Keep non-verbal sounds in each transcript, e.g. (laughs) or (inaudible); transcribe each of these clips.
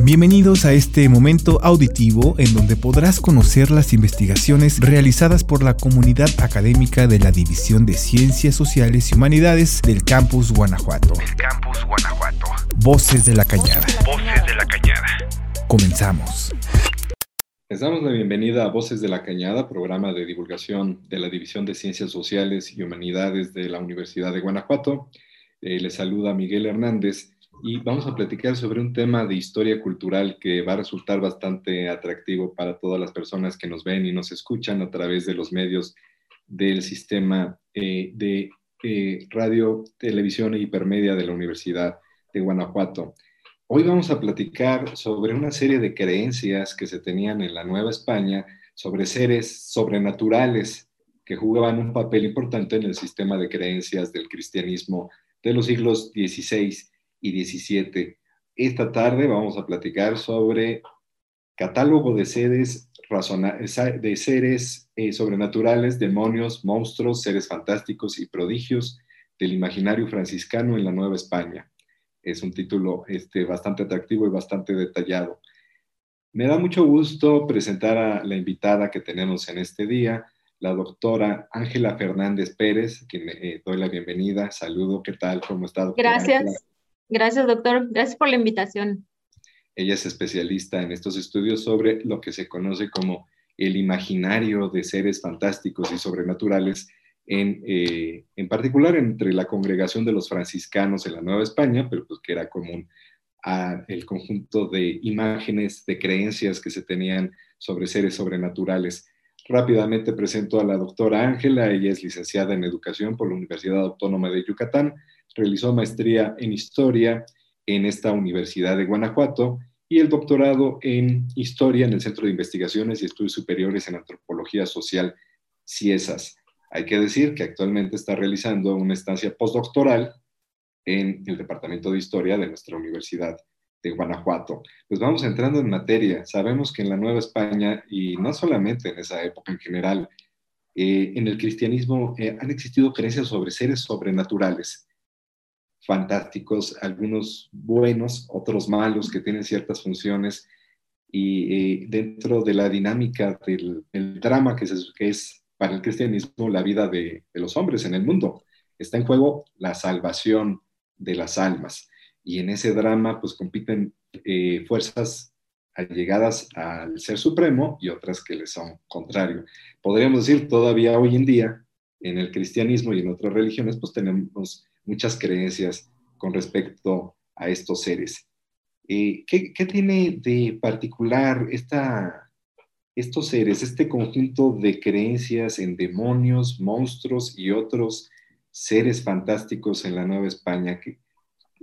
Bienvenidos a este momento auditivo en donde podrás conocer las investigaciones realizadas por la comunidad académica de la División de Ciencias Sociales y Humanidades del Campus Guanajuato. Campus Guanajuato. Voces de la Cañada. Voces de la Cañada. Comenzamos. Les damos la bienvenida a Voces de la Cañada, programa de divulgación de la División de Ciencias Sociales y Humanidades de la Universidad de Guanajuato. Eh, les saluda Miguel Hernández y vamos a platicar sobre un tema de historia cultural que va a resultar bastante atractivo para todas las personas que nos ven y nos escuchan a través de los medios del sistema eh, de eh, radio, televisión e hipermedia de la Universidad de Guanajuato. Hoy vamos a platicar sobre una serie de creencias que se tenían en la Nueva España sobre seres sobrenaturales que jugaban un papel importante en el sistema de creencias del cristianismo de los siglos XVI y 17. Esta tarde vamos a platicar sobre catálogo de seres, de seres eh, sobrenaturales, demonios, monstruos, seres fantásticos y prodigios del imaginario franciscano en la Nueva España. Es un título este, bastante atractivo y bastante detallado. Me da mucho gusto presentar a la invitada que tenemos en este día, la doctora Ángela Fernández Pérez, quien eh, doy la bienvenida. Saludo, ¿qué tal? ¿Cómo está? Doctora Gracias. Gracias, doctor. Gracias por la invitación. Ella es especialista en estos estudios sobre lo que se conoce como el imaginario de seres fantásticos y sobrenaturales, en, eh, en particular entre la congregación de los franciscanos en la Nueva España, pero pues que era común a el conjunto de imágenes, de creencias que se tenían sobre seres sobrenaturales. Rápidamente presento a la doctora Ángela, ella es licenciada en educación por la Universidad Autónoma de Yucatán, realizó maestría en historia en esta Universidad de Guanajuato y el doctorado en historia en el Centro de Investigaciones y Estudios Superiores en Antropología Social, CIESAS. Hay que decir que actualmente está realizando una estancia postdoctoral en el Departamento de Historia de nuestra Universidad de Guanajuato. Pues vamos entrando en materia. Sabemos que en la Nueva España, y no solamente en esa época en general, eh, en el cristianismo eh, han existido creencias sobre seres sobrenaturales fantásticos, algunos buenos, otros malos que tienen ciertas funciones y dentro de la dinámica del drama que es, que es, para el cristianismo la vida de, los hombres en el mundo. Está en juego la salvación de las almas y en ese drama pues compiten eh, fuerzas allegadas al Ser Supremo y otras que le son contrario. Podríamos decir todavía hoy en día en el cristianismo y en otras religiones pues tenemos muchas creencias con respecto a estos seres. Eh, ¿qué, tiene de particular esta, estos seres, este conjunto de creencias en demonios, monstruos y otros seres fantásticos en la Nueva España?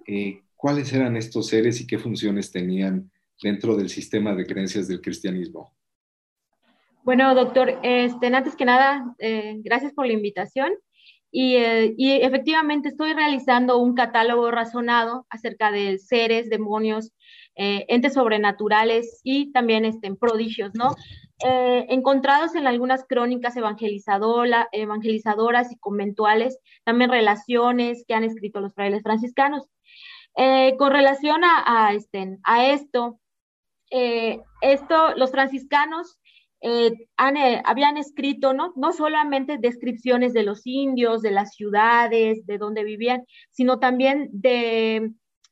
Eh, ¿Cuáles eran estos seres y qué funciones tenían dentro del sistema de creencias del cristianismo? Bueno, doctor, este, antes que nada, eh, gracias por la invitación. Eh, y, efectivamente estoy realizando un catálogo razonado acerca de seres, demonios, eh, entes sobrenaturales y también este, prodigios, ¿no? Eh, encontrados en algunas crónicas evangelizadoras y conventuales, también relaciones que han escrito los frailes franciscanos. con relación a, este, a esto, esto, los franciscanos eh, eh, habían escrito ¿no? no solamente descripciones de los indios, de las ciudades, de donde vivían, sino también de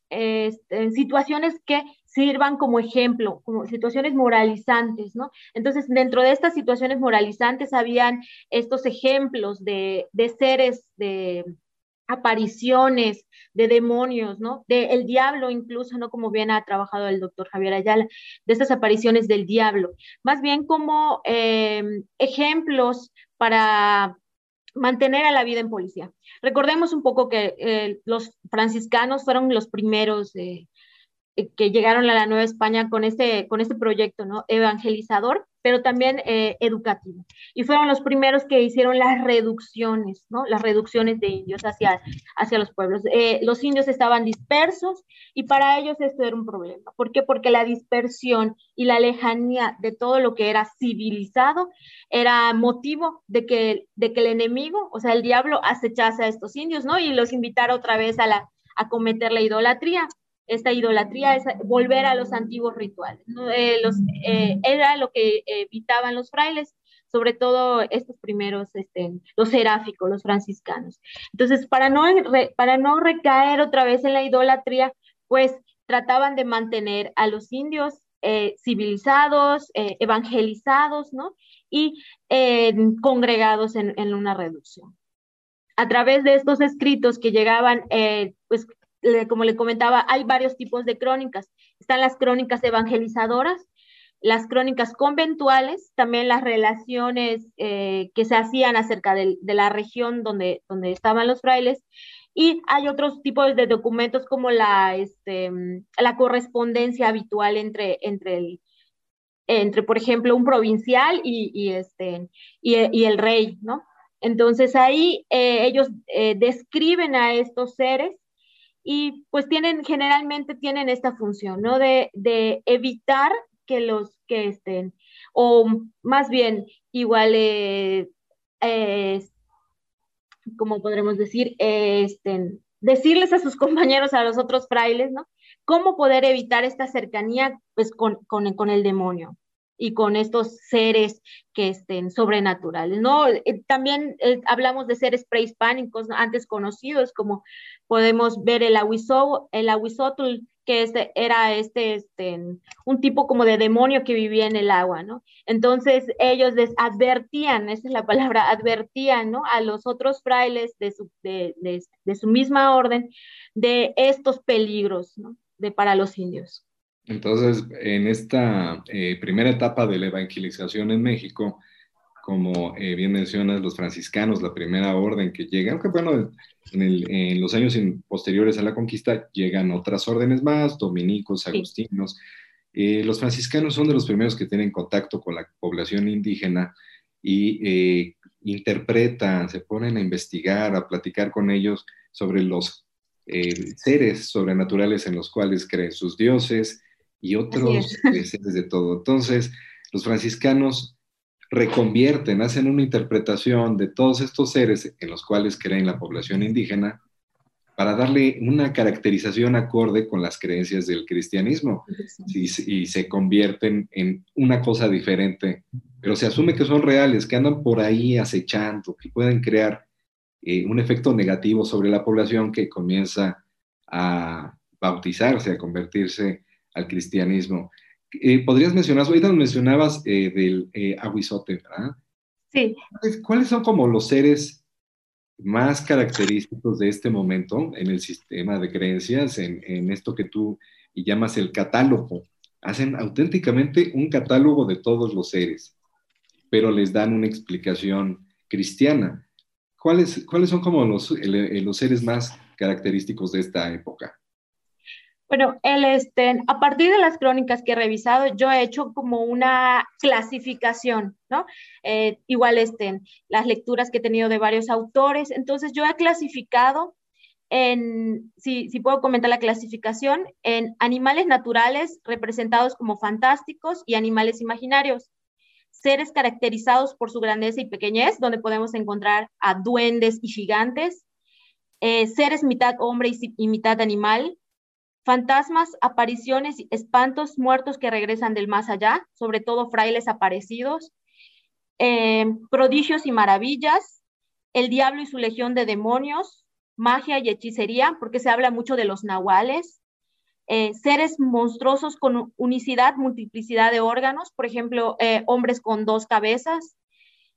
este, situaciones que sirvan como ejemplo, como situaciones moralizantes, ¿no? Entonces, dentro de estas situaciones moralizantes habían estos ejemplos de, de seres de, apariciones de demonios, ¿no? De el diablo incluso, ¿no? Como bien ha trabajado el doctor Javier Ayala, de estas apariciones del diablo, más bien como eh, ejemplos para mantener a la vida en policía. Recordemos un poco que eh, los franciscanos fueron los primeros eh, que llegaron a la Nueva España con este, con este proyecto, ¿no? Evangelizador pero también eh, educativo. Y fueron los primeros que hicieron las reducciones, ¿no? Las reducciones de indios hacia, hacia los pueblos. Eh, los indios estaban dispersos y para ellos esto era un problema. ¿Por qué? Porque la dispersión y la lejanía de todo lo que era civilizado era motivo de que, de que el enemigo, o sea, el diablo, acechase a estos indios, ¿no? Y los invitara otra vez a, la, a cometer la idolatría. Esta idolatría es volver a los antiguos rituales. Eh, los, eh, era lo que evitaban los frailes, sobre todo estos primeros, este, los seráficos, los franciscanos. Entonces, para no, para no recaer otra vez en la idolatría, pues trataban de mantener a los indios eh, civilizados, evangelizados, ¿no? Y congregados en, en, una reducción. A través de estos escritos que llegaban, pues como le comentaba, hay varios tipos de crónicas. Están las crónicas evangelizadoras, las crónicas conventuales, también las relaciones eh, que se hacían acerca de, la región donde, donde estaban los frailes, y hay otros tipos de documentos como la, este, la correspondencia habitual entre, entre, el, entre, por ejemplo, un provincial y, este, y, el rey, ¿no? Entonces ahí eh, ellos eh, describen a estos seres y pues tienen, generalmente tienen esta función, ¿no? De, evitar que los que estén, o más bien, igual, eh, como podremos decir, estén, decirles a sus (laughs) compañeros, a los otros frailes, ¿no? Cómo poder evitar esta cercanía, pues, con, con, con el demonio y con estos seres que estén sobrenaturales, ¿no? Eh, también eh, hablamos de seres prehispánicos antes conocidos, como podemos ver el ahuizotl, el ahuizotl que este, era este, este, un tipo como de demonio que vivía en el agua, ¿no? Entonces ellos les advertían, esa es la palabra, advertían, ¿no? A los otros frailes de su, de, de, de su misma orden de estos peligros, ¿no? De para los indios. Entonces, en esta eh, primera etapa de la evangelización en México, como eh, bien mencionas, los franciscanos, la primera orden que llega, aunque bueno, en, los años posteriores a la conquista llegan otras órdenes más, dominicos, agustinos. Eh, los franciscanos son de los primeros que tienen contacto con la población indígena y interpretan, se ponen a investigar, a platicar con ellos sobre los seres sobrenaturales en los cuales creen sus dioses, y otros seres de todo. Entonces, los franciscanos reconvierten, hacen una interpretación de todos estos seres en los cuales creen la población indígena para darle una caracterización acorde con las creencias del cristianismo. Y, se convierten en una cosa diferente, pero se asume que son reales, que andan por ahí acechando, que pueden crear eh, un efecto negativo sobre la población que comienza a bautizarse, a convertirse al cristianismo. Eh, ¿Podrías mencionar, ahorita mencionabas eh, del eh, aguizote, ¿verdad? Sí. ¿Cuáles son como los seres más característicos de este momento en el sistema de creencias, en, en esto que tú llamas el catálogo? Hacen auténticamente un catálogo de todos los seres, pero les dan una explicación cristiana. ¿Cuáles, cuáles son como los, los seres más característicos de esta época? Bueno, el, este, a partir de las crónicas que he revisado, yo he hecho como una clasificación, ¿no? Eh, igual estén las lecturas que he tenido de varios autores, entonces yo he clasificado en, si, si puedo comentar la clasificación, en animales naturales representados como fantásticos y animales imaginarios, seres caracterizados por su grandeza y pequeñez, donde podemos encontrar a duendes y gigantes, eh, seres mitad hombre y, y mitad animal, fantasmas, apariciones, espantos, muertos que regresan del más allá, sobre todo frailes aparecidos, eh, prodigios y maravillas, el diablo y su legión de demonios, magia y hechicería, porque se habla mucho de los nahuales, eh, seres monstruosos con unicidad, multiplicidad de órganos, por ejemplo, eh, hombres con dos cabezas,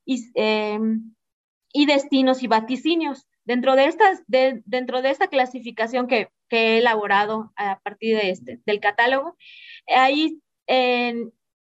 y, destinos y vaticinios. Dentro de, dentro de esta clasificación que, he elaborado a partir de este, del catálogo, ahí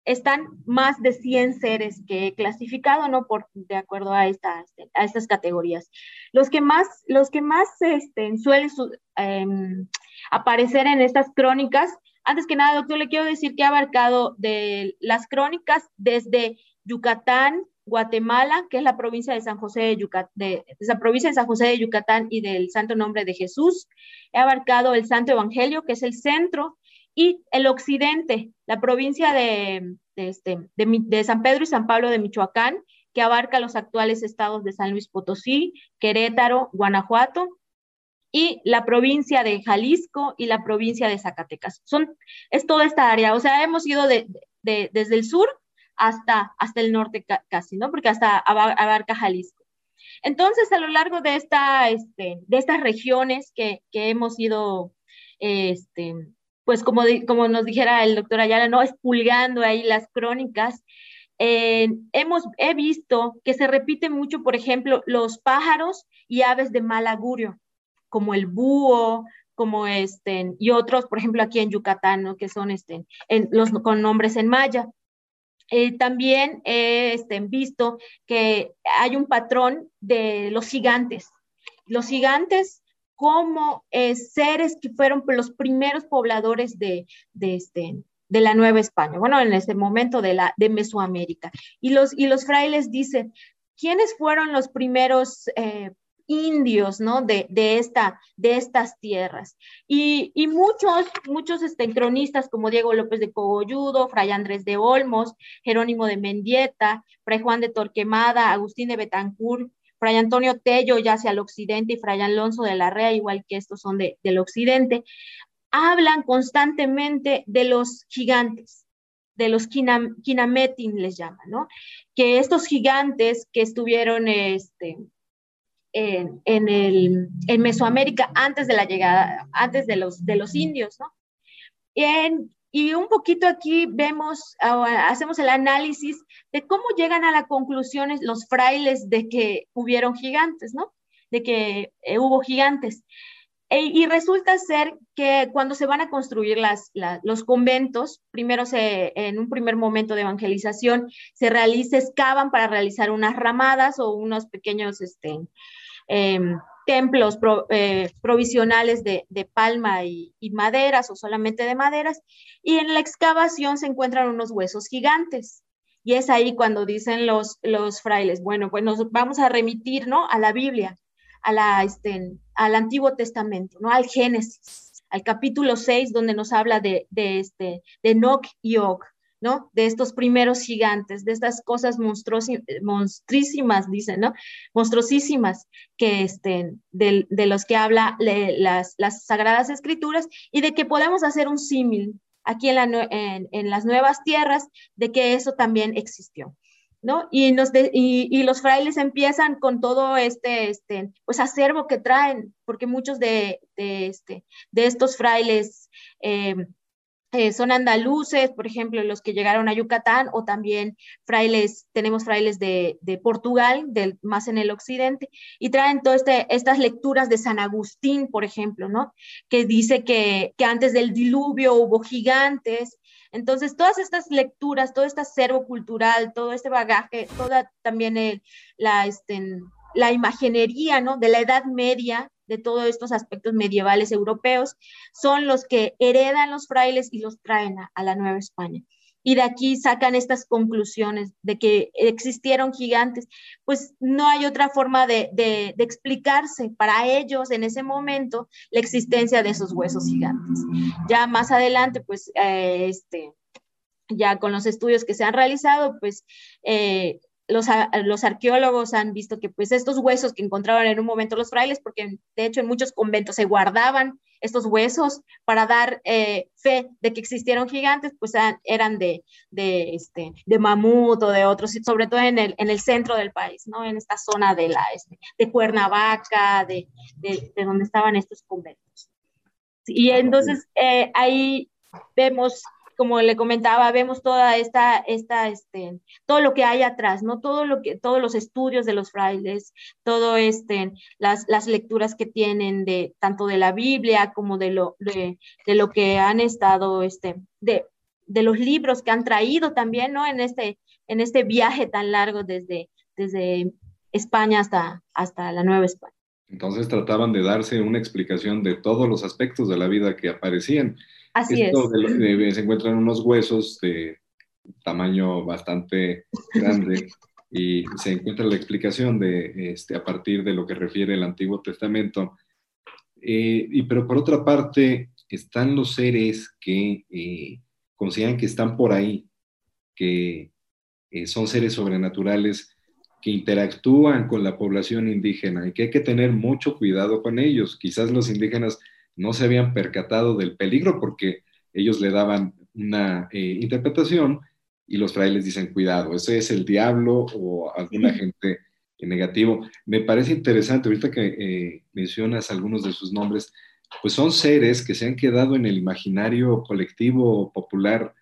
están más de 100 seres que he clasificado, ¿no? Por, de acuerdo a, estas, a estas categorías. Los que más, los que más este, suelen em, aparecer en estas crónicas, antes que nada, doctor, le quiero decir que ha abarcado de las crónicas desde Yucatán, Guatemala, que es la provincia de San José de Yucatán, San José de Yucatán y del Santo Nombre de Jesús. He abarcado el Santo Evangelio, que es el centro, y el occidente, la provincia de, este, de, San Pedro y San Pablo de Michoacán, que abarca los actuales estados de San Luis Potosí, Querétaro, Guanajuato, y la provincia de Jalisco y la provincia de Zacatecas. Son, es toda esta área, o sea, hemos ido de, desde el sur hasta, hasta el norte casi, ¿no? Porque hasta abarca Jalisco. Entonces, a lo largo de, esta, este, de estas regiones que, que hemos ido, este, pues como, como nos dijera el doctor Ayala, ¿no? Expulgando ahí las crónicas, eh, hemos, he visto que se repite mucho, por ejemplo, los pájaros y aves de mal augurio como el búho, como este, y otros, por ejemplo, aquí en Yucatán, que son este, en, los, con nombres en maya. Eh, también he este, visto que hay un patrón de los gigantes. Los gigantes como eh, seres que fueron los primeros pobladores de, de, este, de la Nueva España, bueno, en ese momento de, la, de Mesoamérica. Y los, y los frailes dicen, ¿quiénes fueron los primeros eh, indios, ¿no? De, de, esta, de estas tierras. Y, y muchos, muchos este, cronistas como Diego López de Cogolludo, Fray Andrés de Olmos, Jerónimo de Mendieta, Fray Juan de Torquemada, Agustín de Betancourt, Fray Antonio Tello ya hacia el occidente y Fray Alonso de la Rea, igual que estos son de, del occidente, hablan constantemente de los gigantes, de los kinametin les llaman, ¿no? Que estos gigantes que estuvieron este, en, el, en Mesoamérica antes de la llegada, antes de los, de los indios, ¿no? y un poquito aquí vemos, hacemos el análisis de cómo llegan a las conclusiones los frailes de que hubieron gigantes, ¿no? De que eh, hubo gigantes. E, y resulta ser que cuando se van a construir las, los conventos, primero se, en un primer momento de evangelización, se realiza, excavan para realizar unas ramadas o unos pequeños, este, Em, templos eh, provisionales de, palma y, maderas o solamente de maderas, y en la excavación se encuentran unos huesos gigantes. Y es ahí cuando dicen los, los frailes, bueno, pues nos vamos a remitir, ¿no? A la Biblia, a la, este, al Antiguo Testamento, ¿no? Al Génesis, al capítulo 6, donde nos habla de, de, este, de Noc y Og, ¿no? De estos primeros gigantes, de estas cosas monstruísimas, dicen, ¿no? Monstruosísimas que estén, de, los que habla las, Sagradas Escrituras y de que podemos hacer un símil aquí en, las nuevas tierras de que eso también existió. ¿No? Y, los frailes empiezan con todo este, este pues acervo que traen, porque muchos de, este, de estos frailes eh, eh, son andaluces, por ejemplo, los que llegaron a Yucatán, o también frailes, tenemos frailes de, Portugal, del, más en el occidente, y traen todas este, estas lecturas de San Agustín, por ejemplo, ¿no? Que dice que, antes del diluvio hubo gigantes. Entonces, todas estas lecturas, todo este acervo cultural, todo este bagaje, toda también la, este, la imaginería, ¿no? De la Edad Media, de todos estos aspectos medievales europeos, son los que heredan los frailes y los traen a, la Nueva España. Y de aquí sacan estas conclusiones de que existieron gigantes. Pues no hay otra forma de, explicarse para ellos en ese momento la existencia de esos huesos gigantes. Ya más adelante, pues, eh, este, ya con los estudios que se han realizado, pues eh, los, los, arqueólogos han visto que pues estos huesos que encontraban en un momento los frailes, porque de hecho en muchos conventos se guardaban estos huesos para dar eh, fe de que existieron gigantes, pues eran de, de, este, de mamut o de otros, sobre todo en el, en el centro del país, ¿no? En esta zona de, la, este, de Cuernavaca, de, de, de, donde estaban estos conventos. Y entonces eh, ahí vemos como le comentaba, vemos toda esta, esta, este, todo lo que hay atrás, ¿no? Todo lo que, todos los estudios de los frailes, todo este, las, las lecturas que tienen de, tanto de la Biblia como de lo, de, de lo que han estado, este, de, de los libros que han traído también, ¿no? En este, en este viaje tan largo desde, desde España hasta, hasta la Nueva España. Entonces trataban de darse una explicación de todos los aspectos de la vida que aparecían. Así es. se encuentran unos huesos de tamaño bastante (laughs) grande y se encuentra la explicación de, este, a partir de lo que refiere el Antiguo Testamento. Eh, y, pero por otra parte, están los seres que eh, consideran que están por ahí, que eh, son seres sobrenaturales que interactúan con la población indígena y que hay que tener mucho cuidado con ellos. Quizás los indígenas no se habían percatado del peligro porque ellos le daban una eh, interpretación y los frailes dicen, cuidado, ese es el diablo o alguna gente negativo. Me parece interesante, ahorita que eh, mencionas algunos de sus nombres, pues son seres que se han quedado en el imaginario colectivo popular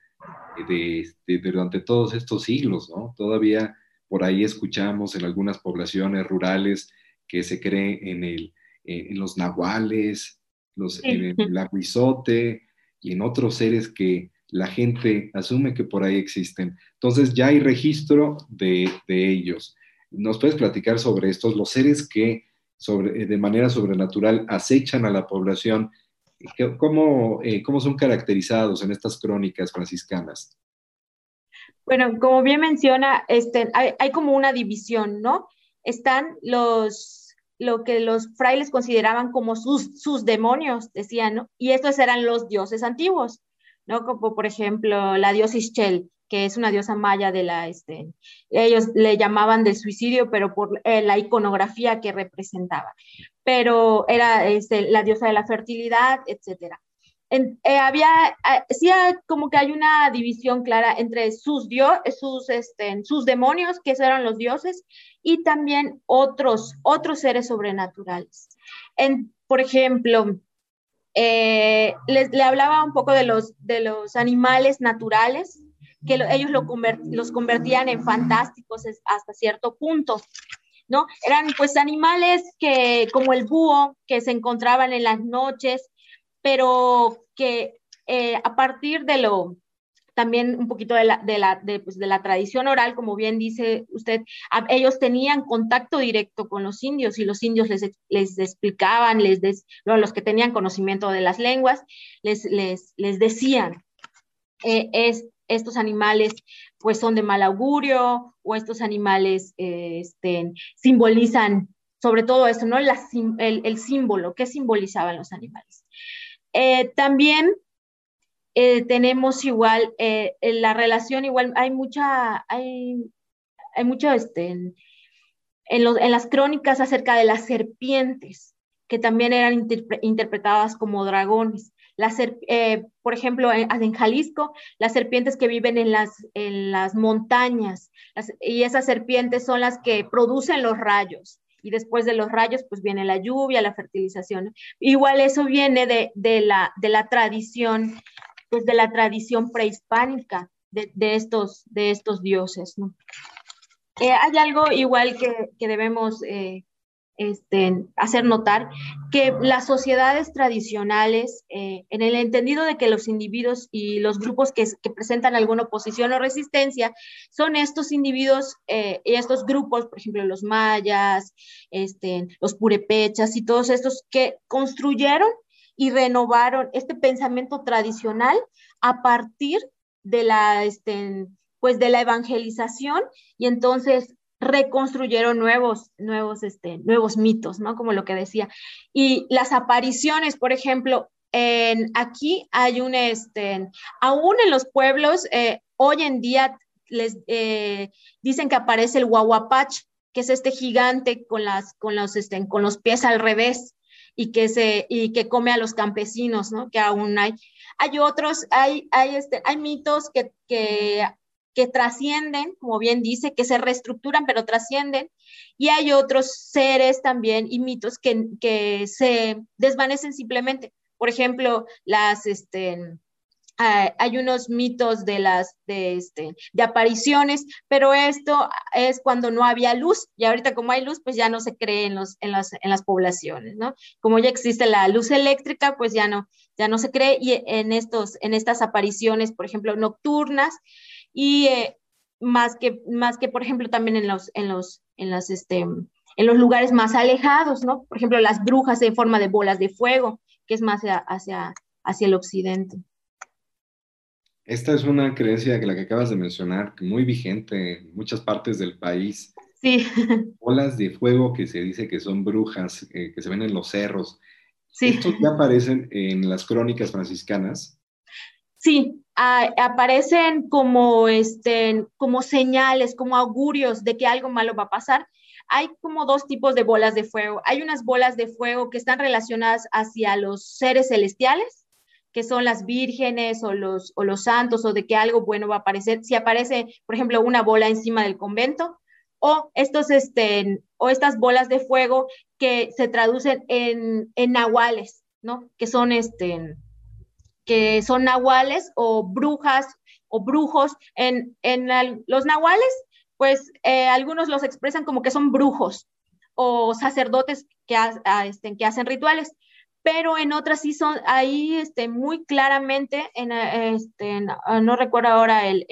de, durante todos estos siglos, ¿no? Todavía por ahí escuchamos en algunas poblaciones rurales que se cree en, el, en los nahuales, los, en el aguizote y en otros seres que la gente asume que por ahí existen. Entonces ya hay registro de, de ellos. ¿Nos puedes platicar sobre estos, los seres que sobre, de manera sobrenatural acechan a la población? ¿Cómo, eh, ¿Cómo son caracterizados en estas crónicas franciscanas? Bueno, como bien menciona, este, hay, hay, como una división, ¿no? Están los, lo que los frailes consideraban como sus, sus demonios, decían. Y estos eran los dioses antiguos, ¿no? Como por ejemplo la diosa Ischel, que es una diosa maya de la, este, ellos le llamaban del suicidio, pero por eh, la iconografía que representaba. Pero era este, la diosa de la fertilidad, etc. Eh, había, eh, sí, como que hay una división clara entre sus, dios, sus, este, sus demonios, que eran los dioses, y también otros, otros seres sobrenaturales. En, por ejemplo, les, le hablaba un poco de los, de los animales naturales, que ellos los convertían en fantásticos hasta cierto punto, ¿no? Eran pues animales que, como el búho, que se encontraban en las noches, pero que eh, a partir de lo, también un poquito de la, de la, de, pues, de la tradición oral, como bien dice usted, ellos tenían contacto directo con los indios y los indios les, les explicaban, les los que tenían conocimiento de las lenguas, les, les, les decían, eh, es, estos animales pues son de mal augurio o estos animales este, simbolizan sobre todo esto, ¿no? el, símbolo, ¿qué simbolizaban los animales? Eh, también eh, tenemos igual la relación, igual hay mucha, hay, hay mucho este, en, en, las crónicas acerca de las serpientes, que también eran interpretadas como dragones. Eh, por ejemplo, en, Jalisco, las serpientes que viven en las, en las montañas, y esas serpientes son las que producen los rayos. Y después de los rayos, pues viene la lluvia, la fertilización. Igual eso viene de, de la, de la tradición, pues de la tradición prehispánica de, estos, de estos dioses. ¿no? Eh, hay algo igual que, que debemos eh, este, hacer notar que las sociedades tradicionales, eh, en el entendido de que los individuos y los grupos que, presentan alguna oposición o resistencia, son estos individuos y estos grupos, por ejemplo, los mayas, este, los purepechas y todos estos que construyeron y renovaron este pensamiento tradicional a partir de la, este, pues de la evangelización y entonces reconstruyeron nuevos, nuevos, este, nuevos mitos, ¿no? Como lo que decía. Y las apariciones, por ejemplo, en, aquí hay un, este, aún en los pueblos, eh, hoy en día les eh, dicen que aparece el guaguapach, que es este gigante con, las, con, los, este, con los pies al revés y que, se, y que come a los campesinos, ¿no? Que aún hay. Hay otros, hay, hay, este, hay mitos que, que que trascienden, como bien dice, que se reestructuran pero trascienden, y hay otros seres también y mitos que, que se desvanecen simplemente. Por ejemplo, las, este, hay unos mitos de las de, este, de apariciones, pero esto es cuando no había luz y ahorita como hay luz, pues ya no se cree en, los, en, las, en las poblaciones, ¿no? Como ya existe la luz eléctrica, pues ya no, ya no se cree y en, estos, en estas apariciones, por ejemplo, nocturnas, y eh, más, que, más que, por ejemplo, también en los, en los, en las, este, en los lugares más alejados, ¿no? Por ejemplo, las brujas en forma de bolas de fuego, que es más hacia, hacia, el occidente. Esta es una creencia que la que acabas de mencionar, muy vigente en muchas partes del país. Sí. (laughs) Bolas de fuego que se dice que son brujas, eh, que se ven en los cerros. Sí. ¿Estos ya aparecen en las crónicas franciscanas? Sí, aparecen como, este, como señales, como augurios de que algo malo va a pasar. Hay como dos tipos de bolas de fuego. Hay unas bolas de fuego que están relacionadas hacia los seres celestiales, que son las vírgenes o los, o los santos, o de que algo bueno va a aparecer. Si aparece, por ejemplo, una bola encima del convento, o, estos, este, o estas bolas de fuego que se traducen en, en nahuales, ¿no? Que son este, que son nahuales o brujas o brujos. En, los nahuales, pues eh, algunos los expresan como que son brujos o sacerdotes que, este, que hacen rituales, pero en otras sí son ahí este, muy claramente, en, este, no recuerdo ahora el,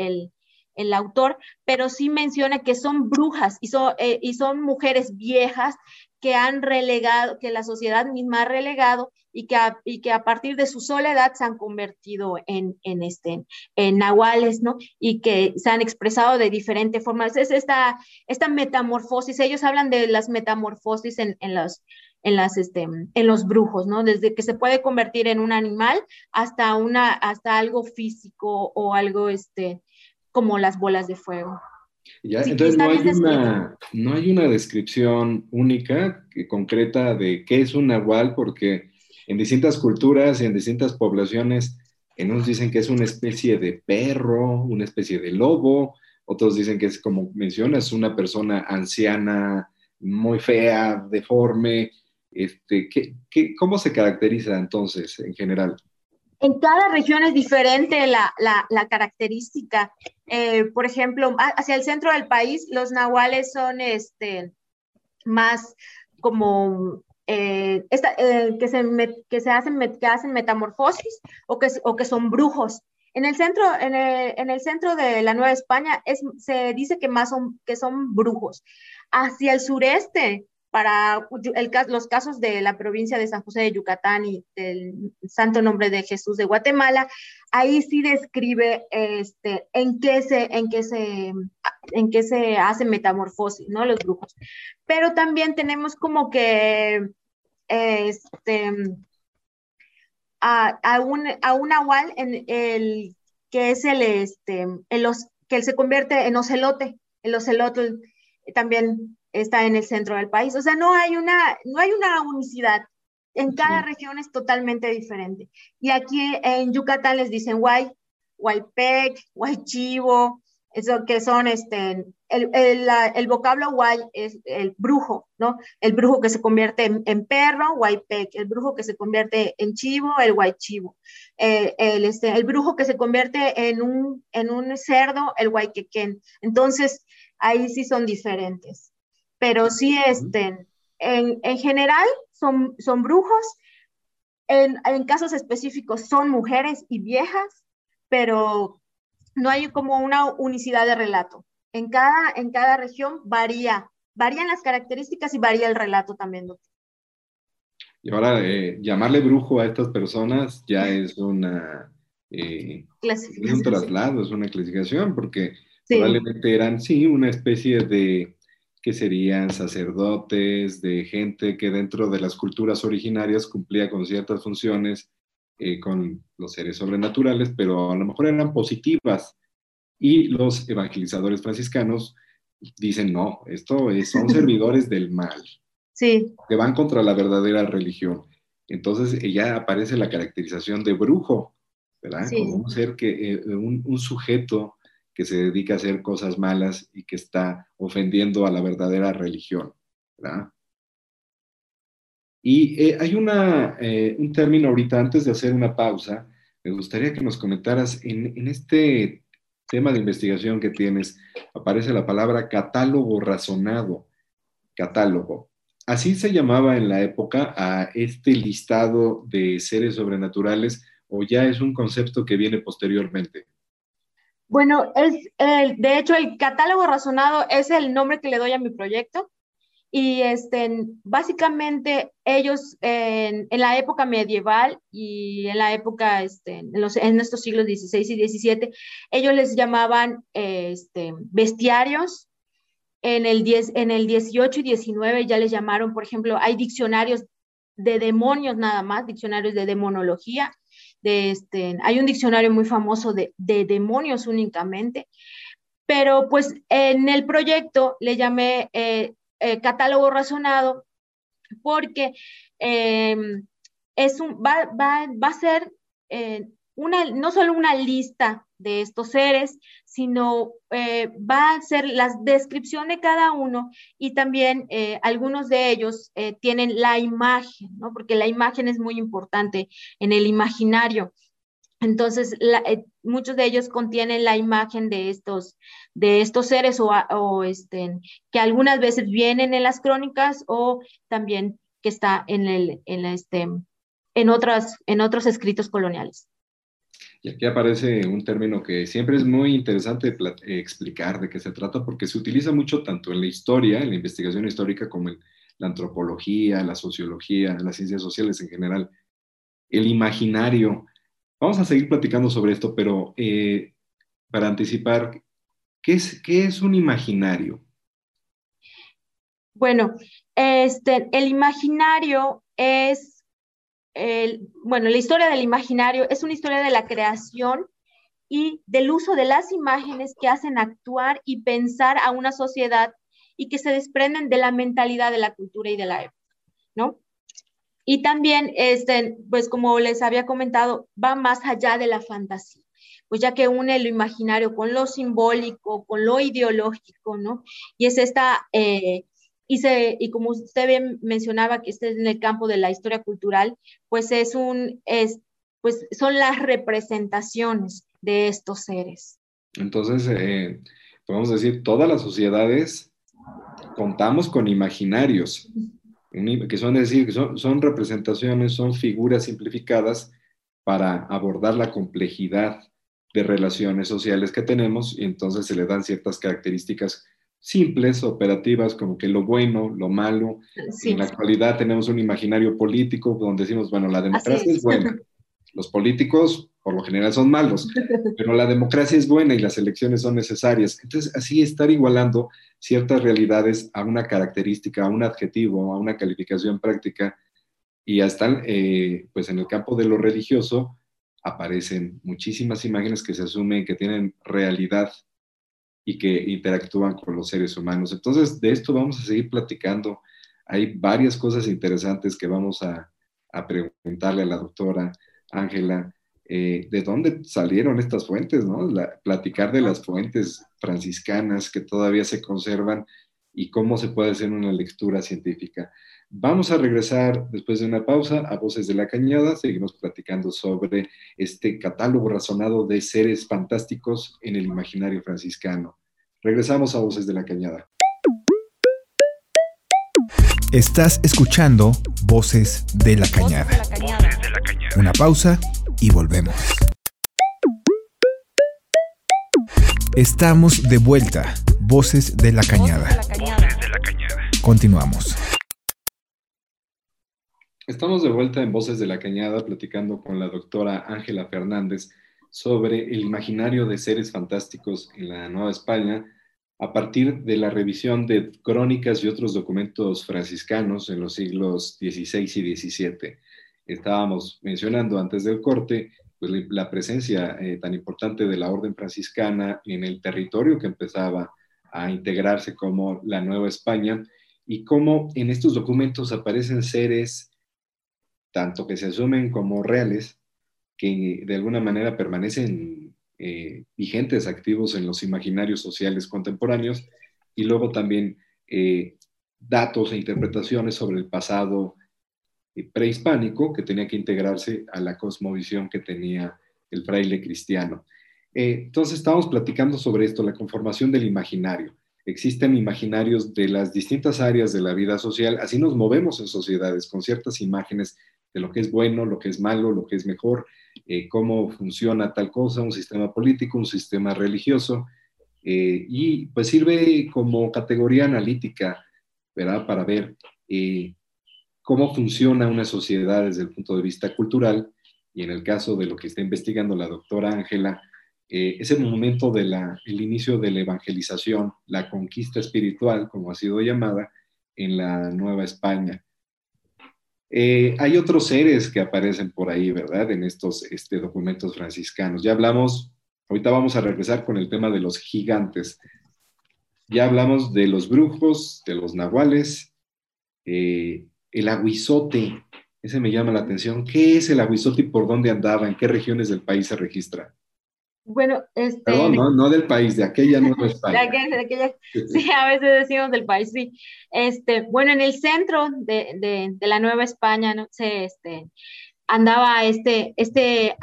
el autor, pero sí menciona que son brujas y son, eh, y son mujeres viejas que han relegado, que la sociedad misma ha relegado y que a, y que a partir de su soledad se han convertido en, en, este, en nahuales, ¿no? Y que se han expresado de diferentes formas. Es esta, esta metamorfosis, ellos hablan de las metamorfosis en, en los, en, las, este, en los brujos, ¿no? Desde que se puede convertir en un animal hasta, una, hasta algo físico o algo, este, como las bolas de fuego. entonces no hay, una, no hay, una, descripción única, que, concreta de qué es un nahual, porque en distintas culturas y en distintas poblaciones, unos dicen que es una especie de perro, una especie de lobo, otros dicen que es como mencionas, una persona anciana, muy fea, deforme. Este, ¿qué, qué, cómo se caracteriza entonces en general? En cada región es diferente la, la, característica. Eh, por ejemplo, hacia el centro del país, los nahuales son este, más como eh, eh, que, se que, se hacen, que hacen metamorfosis o que, o que son brujos. En el centro, en el, en el centro de la Nueva España es, se dice que más son, que son brujos. Hacia el sureste para el, los casos de la provincia de San José de Yucatán y del Santo Nombre de Jesús de Guatemala, ahí sí describe este, en, qué se, en, qué se, en qué se hace metamorfosis, ¿no? Los brujos. Pero también tenemos como que este, a, a, un, a agual en el que es el, este, los, que se convierte en ocelote, el ocelote también está en el centro del país. O sea, no hay una, no hay una unicidad. En cada región es totalmente diferente. Y aquí en Yucatán les dicen guay, guaypec, guaychivo, eso que son este, el, el, vocablo guay es el brujo, ¿no? El brujo que se convierte en, perro, guaypec, el brujo que se convierte en chivo, el guaychivo, eh, el, este, el brujo que se convierte en un, en un cerdo, el guayquequén. Entonces, ahí sí son diferentes pero sí estén. En, en general son, son brujos, en, en, casos específicos son mujeres y viejas, pero no hay como una unicidad de relato. En cada, en cada región varía, varían las características y varía el relato también, Y ahora, eh, llamarle brujo a estas personas ya es una... Eh, es un traslado, es una clasificación, porque probablemente eran, sí, una especie de que serían sacerdotes, de gente que dentro de las culturas originarias cumplía con ciertas funciones eh, con los seres sobrenaturales, pero a lo mejor eran positivas. Y los evangelizadores franciscanos dicen, no, esto son (laughs) servidores del mal, sí. que van contra la verdadera religión. Entonces ya aparece la caracterización de brujo, ¿verdad? Como un ser que, eh, un, un sujeto que se dedica a hacer cosas malas y que está ofendiendo a la verdadera religión. ¿verdad? Y eh, hay una, eh, un término ahorita, antes de hacer una pausa, me gustaría que nos comentaras en, en este tema de investigación que tienes, aparece la palabra catálogo razonado, catálogo. Así se llamaba en la época a este listado de seres sobrenaturales o ya es un concepto que viene posteriormente. Bueno, es el, de hecho el catálogo razonado es el nombre que le doy a mi proyecto y este, básicamente ellos en, la época medieval y en la época, este, en, los, estos siglos XVI y XVII, ellos les llamaban este, bestiarios. En el, 10, en el 18 y 19 ya les llamaron, por ejemplo, hay diccionarios de demonios nada más, diccionarios de demonología, de este, hay un diccionario muy famoso de, demonios únicamente, pero pues en el proyecto le llamé eh, eh, catálogo razonado porque em, es un, va, va, va a ser eh, una, no solo una lista de estos seres, sino eh, va a ser la descripción de cada uno y también eh, algunos de ellos eh, tienen la imagen, ¿no? porque la imagen es muy importante en el imaginario. Entonces, muchos de ellos contienen la imagen de estos, de estos seres o, o este, que algunas veces vienen en las crónicas o también que está en, el, en, este, en, otras, en otros escritos coloniales. Y aquí aparece un término que siempre es muy interesante eh, explicar de qué se trata, porque se utiliza mucho tanto en la historia, en la investigación histórica, como en la antropología, la sociología, las ciencias sociales en general. El imaginario. Vamos a seguir platicando sobre esto, pero eh, para anticipar, ¿qué es, ¿qué es un imaginario? Bueno, este, el imaginario es bueno, la historia del imaginario es una historia de la creación y del uso de las imágenes que hacen actuar y pensar a una sociedad y que se desprenden de la mentalidad de la cultura y de la época, ¿no? Y también, este, pues como les había comentado, va más allá de la fantasía, pues ya que une lo imaginario con lo simbólico, con lo ideológico, ¿no? Y es esta eh, y, se, y como usted bien mencionaba que esté en el campo de la historia cultural, pues es un, es, pues son las representaciones de estos seres. Entonces, eh, podemos decir, todas las sociedades contamos con imaginarios, que son decir, que son, son representaciones, son figuras simplificadas para abordar la complejidad de relaciones sociales que tenemos y entonces se le dan ciertas características simples, operativas, como que lo bueno, lo malo. En la actualidad tenemos un imaginario político donde decimos, bueno, la democracia es. buena. Los políticos, por lo general, son malos, (laughs) pero la democracia es buena y las elecciones son necesarias. Entonces, así estar igualando ciertas realidades a una característica, a un adjetivo, a una calificación práctica, y hasta, eh, pues en el campo de lo religioso, aparecen muchísimas imágenes que se asumen que tienen realidad y que interactúan con los seres humanos. Entonces, de esto vamos a seguir platicando. Hay varias cosas interesantes que vamos a, preguntarle a la doctora Ángela. Eh, ¿De dónde salieron estas fuentes? ¿no? platicar de las fuentes franciscanas que todavía se conservan y cómo se puede hacer una lectura científica. Vamos a regresar después de una pausa a Voces de la Cañada. Seguimos platicando sobre este catálogo razonado de seres fantásticos en el imaginario franciscano. Regresamos a Voces de la Cañada. Estás escuchando Voces de la Cañada. Voces de la Cañada. Una pausa y volvemos. Estamos de vuelta. Voces de la Cañada. Voces de la Cañada. Continuamos. Estamos de vuelta en Voces de la Cañada platicando con la doctora Ángela Fernández sobre el imaginario de seres fantásticos en la Nueva España a partir de la revisión de crónicas y otros documentos franciscanos en los siglos XVI y XVII. Estábamos mencionando antes del corte pues, la presencia eh, tan importante de la orden franciscana en el territorio que empezaba a integrarse como la Nueva España y cómo en estos documentos aparecen seres tanto que se asumen como reales que de alguna manera permanecen eh, vigentes, activos en los imaginarios sociales contemporáneos, y luego también eh, datos e interpretaciones sobre el pasado eh, prehispánico que tenía que integrarse a la cosmovisión que tenía el fraile cristiano. entonces estamos platicando sobre esto, la conformación del imaginario. Existen imaginarios de las distintas áreas de la vida social, así nos movemos en sociedades con ciertas imágenes de lo que es bueno, lo que es malo, lo que es mejor, eh, cómo funciona tal cosa, un sistema político, un sistema religioso, eh, y pues sirve como categoría analítica, ¿verdad? Para ver eh, cómo funciona una sociedad desde el punto de vista cultural, y en el caso de lo que está investigando la doctora Ángela, es el momento del inicio de la evangelización, la conquista espiritual, como ha sido llamada, en la Nueva España Eh, hay otros seres que aparecen por ahí, ¿verdad? En estos este, documentos franciscanos. Ya hablamos, ahorita vamos a regresar con el tema de los gigantes. Ya hablamos de los brujos, de los nahuales, eh, el aguizote, ese me llama la atención. ¿Qué es el aguizote y por dónde andaba? ¿En qué regiones del país se registra? Bueno, este... Perdón, no, no del país, de aquella Nueva (laughs) España. de aquella, de aquella, sí, a veces decimos del país, sí. Este, bueno, en el centro de, de, de la Nueva España, ¿no? Se, este, andaba este, este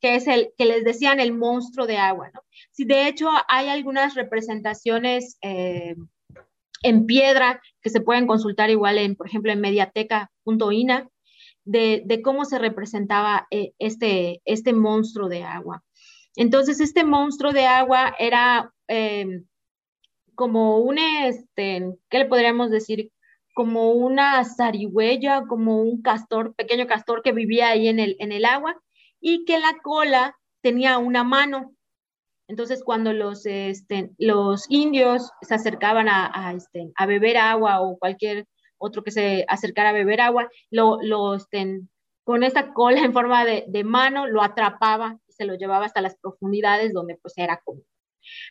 que es el que les decían el monstruo de agua, ¿no? Sí, de hecho, hay algunas representaciones eh, en piedra que se pueden consultar igual en, por ejemplo, en mediateca.ina, de, de, cómo se representaba eh, este, este monstruo de agua. Entonces, este monstruo de agua era eh, como un, este, ¿qué le podríamos decir? Como una zarigüeya, como un castor, pequeño castor que vivía ahí en el, en el agua y que la cola tenía una mano. Entonces, cuando los, este, los indios se acercaban a, este, a beber agua o cualquier otro que se acercara a beber agua, lo, lo este, con esta cola en forma de, de mano lo atrapaba se lo llevaba hasta las profundidades donde pues era común.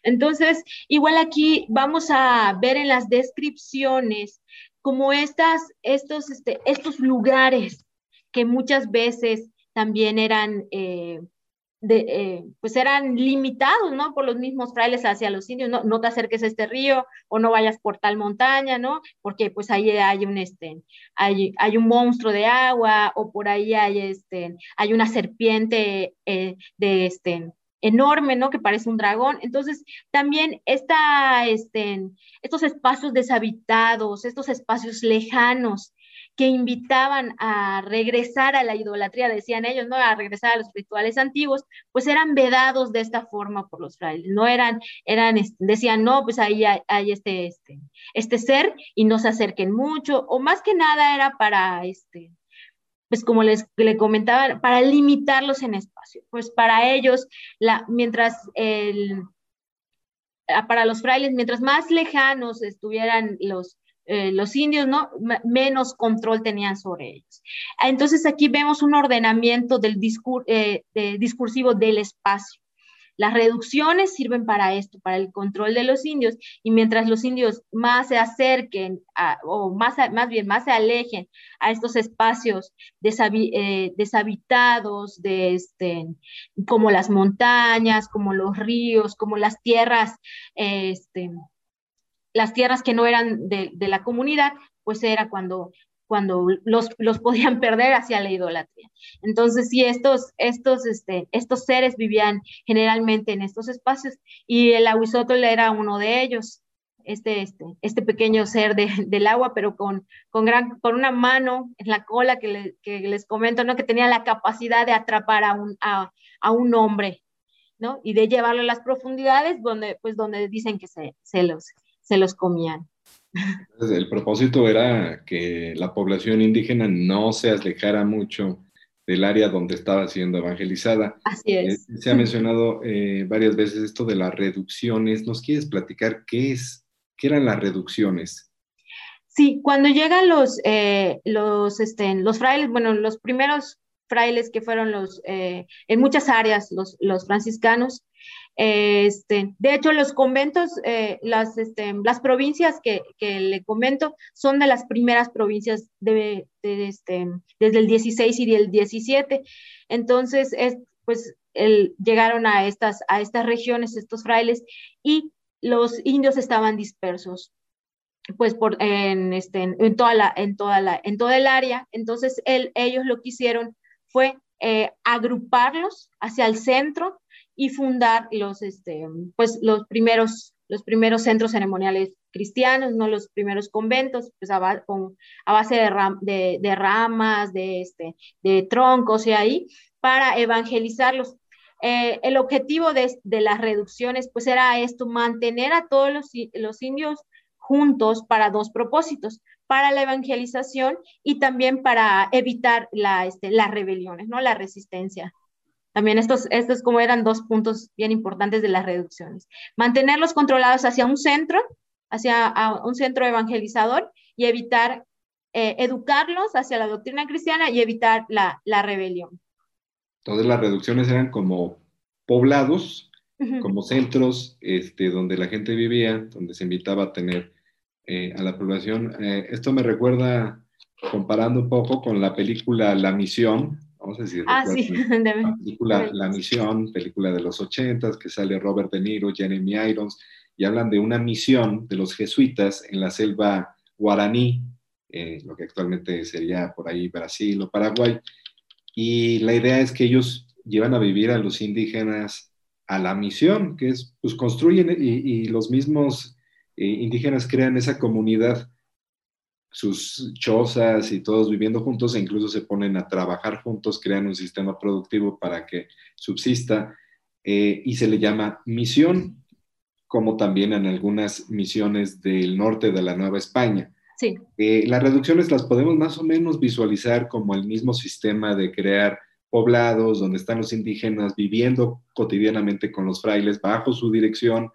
Entonces, igual aquí vamos a ver en las descripciones como estas, estos, este, estos lugares que muchas veces también eran eh, eh, pues eran limitados, ¿no? Por los mismos frailes hacia los indios, no, no te acerques a este río o no vayas por tal montaña, ¿no? Porque pues ahí hay un, este, hay, hay un monstruo de agua o por ahí hay, este, hay una serpiente eh, de, este, enorme, ¿no? Que parece un dragón. Entonces, también esta, este, estos espacios deshabitados, estos espacios lejanos, que invitaban a regresar a la idolatría, decían ellos, ¿no? A regresar a los rituales antiguos, pues eran vedados de esta forma por los frailes, no eran, eran, decían, no, pues ahí hay, este, este, este ser y no se acerquen mucho, o más que nada era para, este, pues como les le comentaba, para limitarlos en espacio, pues para ellos, la, mientras el, para los frailes, mientras más lejanos estuvieran los, eh, los indios, ¿no? menos control tenían sobre ellos. Entonces aquí vemos un ordenamiento del eh, discursivo del espacio. Las reducciones sirven para esto, para el control de los indios, y mientras los indios más se acerquen, o más, más bien más se alejen a estos espacios eh, deshabitados, de este, como las montañas, como los ríos, como las tierras, este, las tierras que no eran de, la comunidad, pues era cuando, cuando los, los, (laughs) podían perder hacia la idolatría. Entonces, sí, estos, estos, este, estos seres vivían generalmente en estos espacios y el aguizotl era uno de ellos, este, este, este pequeño ser de, del agua, pero con, con, gran, con una mano en la cola que, que, les comento, ¿no? que tenía la capacidad de atrapar a un, a, a un hombre. ¿no? Y de llevarlo a las profundidades donde, pues, donde dicen que se, se los, se los comían. El propósito era que la población indígena no se alejara mucho del área donde estaba siendo evangelizada. Así es. Eh, se ha mencionado eh, varias veces esto de las reducciones. ¿Nos quieres platicar qué es, qué eran las reducciones? Sí, cuando llegan los, eh, los, este, los frailes, bueno, los primeros frailes que fueron los, en muchas áreas, los, los franciscanos, este, de hecho, los conventos, eh, las, este, las provincias que, le comento son de las primeras provincias de, este, desde el 16 y el 17. Entonces, es, pues llegaron a estas, a estas regiones, estos frailes, y los indios estaban dispersos pues en, toda la, en, toda la, en toda el área. Entonces, ellos lo que hicieron fue eh, agruparlos hacia el centro y fundar los, este, pues, los, primeros, los primeros centros ceremoniales cristianos, no los primeros conventos, pues a, base de, de, ramas, de, este, de troncos y ahí, para evangelizarlos. Eh, el objetivo de, de, las reducciones, pues era esto, mantener a todos los, los indios juntos para dos propósitos, para la evangelización y también para evitar la, este, las rebeliones, ¿no? La resistencia también estos, estos como eran dos puntos bien importantes de las reducciones. Mantenerlos controlados hacia un centro, hacia un centro evangelizador y evitar eh, educarlos hacia la doctrina cristiana y evitar la, la rebelión. Entonces las reducciones eran como poblados, como centros este, donde la gente vivía, donde se invitaba a tener eh, a la población. Eh, esto me recuerda, comparando un poco con la película La Misión, vamos a decir, ah, sí. (laughs) la película La Misión, película de los ochentas, que sale Robert De Niro, Jeremy Irons, y hablan de una misión de los jesuitas en la selva guaraní, eh, lo que actualmente sería por ahí Brasil o Paraguay. Y la idea es que ellos llevan a vivir a los indígenas a la misión, que es, pues construyen y, los mismos eh, indígenas crean esa comunidad, sus chozas y todos viviendo juntos e incluso se ponen a trabajar juntos, crean un sistema productivo para que subsista eh, y se le llama misión, como también en algunas misiones del norte de la Nueva España. Sí. Eh, las reducciones las podemos más o menos visualizar como el mismo sistema de crear poblados donde están los indígenas viviendo cotidianamente con los frailes bajo su dirección,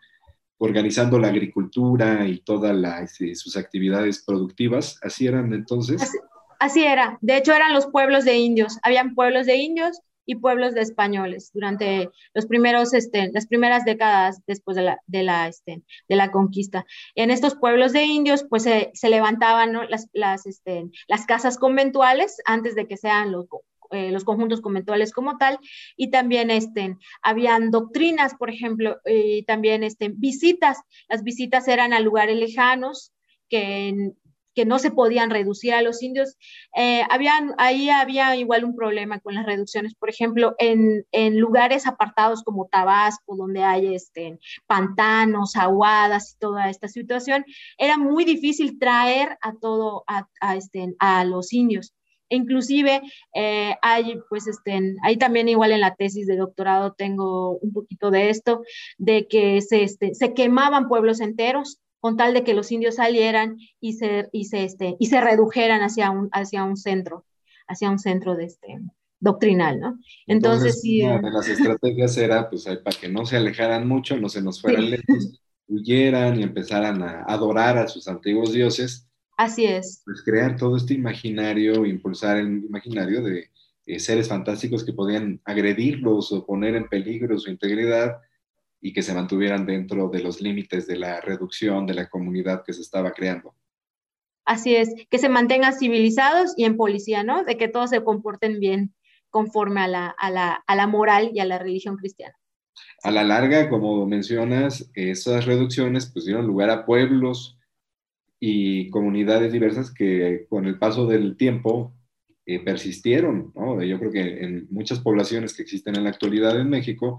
organizando la agricultura y todas este, sus actividades productivas. ¿Así eran entonces? así, era. De hecho, eran los pueblos de indios. Habían pueblos de indios y pueblos de españoles durante los primeros, este, las primeras décadas después de la, de la, este, de la conquista. En estos pueblos de indios, pues se, levantaban las, las, este, las casas conventuales antes de que sean los, eh, los conjuntos conventuales como tal, y también este, habían doctrinas, por ejemplo, y también este, visitas. Las visitas eran a lugares lejanos que que no se podían reducir a los indios, eh, habían, ahí había igual un problema con las reducciones. Por ejemplo, en, en lugares apartados como Tabasco, donde hay este, pantanos, aguadas y toda esta situación, era muy difícil traer a todo, a, a, este, a los indios. Inclusive eh, hay, pues, este, ahí también igual en la tesis de doctorado tengo un poquito de esto, de que se, este, se quemaban pueblos enteros con tal de que los indios salieran y se, y se, este, y se redujeran hacia un, hacia un centro, hacia un centro de este, doctrinal, ¿no? Entonces, sí. Una de las estrategias era, pues, para que no se alejaran mucho, no se nos fueran lejos, huyeran y empezaran a adorar a sus antiguos dioses. Así es. Pues crear todo este imaginario, impulsar el imaginario de eh, seres fantásticos que podían agredirlos o poner en peligro su integridad y que se mantuvieran dentro de los límites de la reducción de la comunidad que se estaba creando. Así es, que se mantengan civilizados y en policía, ¿no? De que todos se comporten bien conforme a la, a la, a la moral y a la religión cristiana. A la larga, como mencionas, esas reducciones pues dieron lugar a pueblos y comunidades diversas que con el paso del tiempo eh, persistieron, ¿no? Yo creo que en muchas poblaciones que existen en la actualidad en México,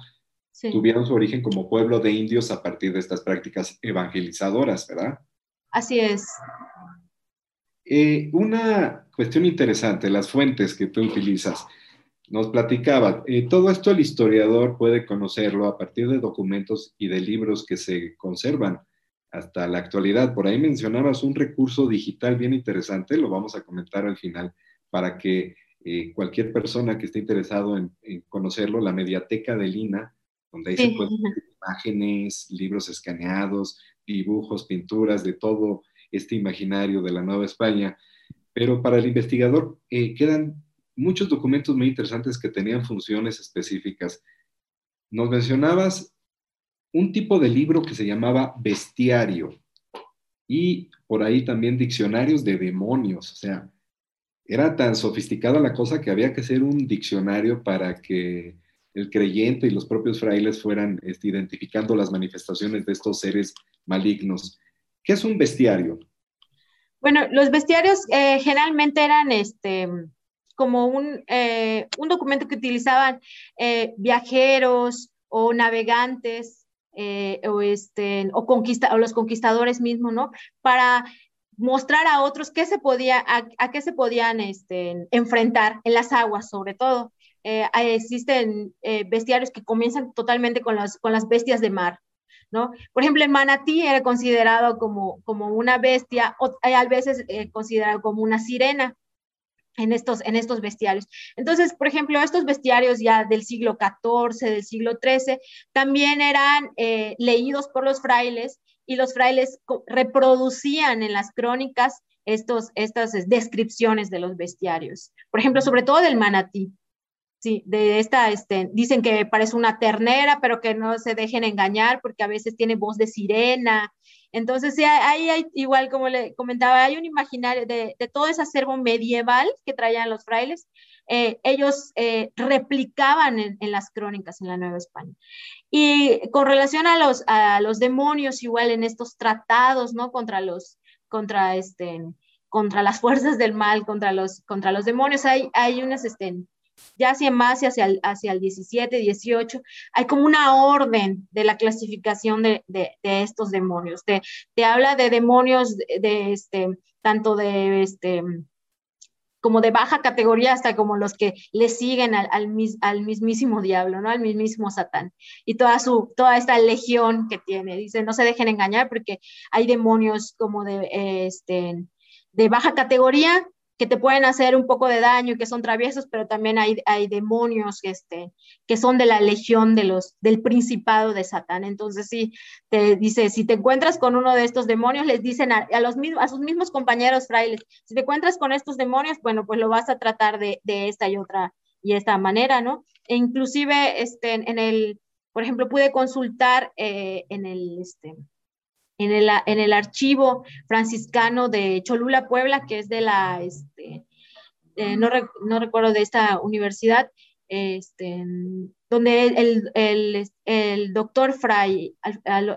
tuvieron su origen como pueblo de indios a partir de estas prácticas evangelizadoras, ¿verdad? Así es. Eh, una cuestión interesante, las fuentes que tú utilizas. Nos platicaba, eh, todo esto el historiador puede conocerlo a partir de documentos y de libros que se conservan hasta la actualidad. Por ahí mencionabas un recurso digital bien interesante, lo vamos a comentar al final, para que eh, cualquier persona que esté interesado en, en, conocerlo, la mediateca de Lina, donde ahí se pueden ver imágenes, libros escaneados, dibujos, pinturas de todo este imaginario de la Nueva España. Pero para el investigador eh, quedan muchos documentos muy interesantes que tenían funciones específicas. Nos mencionabas un tipo de libro que se llamaba bestiario y por ahí también diccionarios de demonios. O sea, era tan sofisticada la cosa que había que hacer un diccionario para que el creyente y los propios frailes fueran este, identificando las manifestaciones de estos seres malignos. ¿Qué es un bestiario? Bueno, los bestiarios eh, generalmente eran este, como un, eh, un documento que utilizaban eh, viajeros o navegantes o, este, o, conquista, o los conquistadores mismos, ¿no? Para mostrar a otros qué se podía, a, qué se podían este, enfrentar en las aguas, sobre todo. Eh, existen eh, bestiarios que comienzan totalmente con las, con las bestias de mar, ¿no? Por ejemplo, el manatí era considerado como, como una bestia, o a veces eh, considerado como una sirena en estos, en estos bestiarios. Entonces, por ejemplo, estos bestiarios ya del siglo XIV, del siglo XIII, también eran leídos por los frailes y los frailes reproducían en las crónicas estos, estas descripciones de los bestiarios. Por ejemplo, sobre todo del manatí. Sí, de esta, este, dicen que parece una ternera, pero que no se dejen engañar porque a veces tiene voz de sirena. Entonces, sí, ahí hay, igual como le comentaba, hay un imaginario de, todo ese acervo medieval que traían los frailes. Eh, ellos eh, replicaban en, las crónicas en la Nueva España. Y con relación a los, demonios, igual en estos tratados, ¿no? Contra los, contra este, contra las (laughs) fuerzas del mal, contra los, contra los demonios, hay, hay unas, este, ya hacia más hacia el, hacia el 17, 18, hay como una orden de la clasificación de, de, estos demonios. Te, te, habla de demonios de, este, tanto de este como de baja categoría hasta como los que le siguen al, al, mismísimo diablo, ¿no? Al mismísimo Satán. Y toda, su, toda esta legión que tiene. Dice, no se dejen engañar porque hay demonios como de, este, de baja categoría que te pueden hacer un poco de daño y que son traviesos, pero también hay, hay demonios que, este, que son de la legión de los, del principado de Satán. Entonces, sí, te dice, si te encuentras con uno de estos demonios, les dicen a, los a sus mismos compañeros frailes, si te encuentras con estos demonios, bueno, pues lo vas a tratar de, de esta y otra y esta manera, ¿no? E inclusive, este, en el, por ejemplo, pude consultar eh, en el, este, en el, en el archivo franciscano de Cholula, Puebla, que es de la, este, eh, no, no, recuerdo de esta universidad, este, donde el, el, el doctor Fray,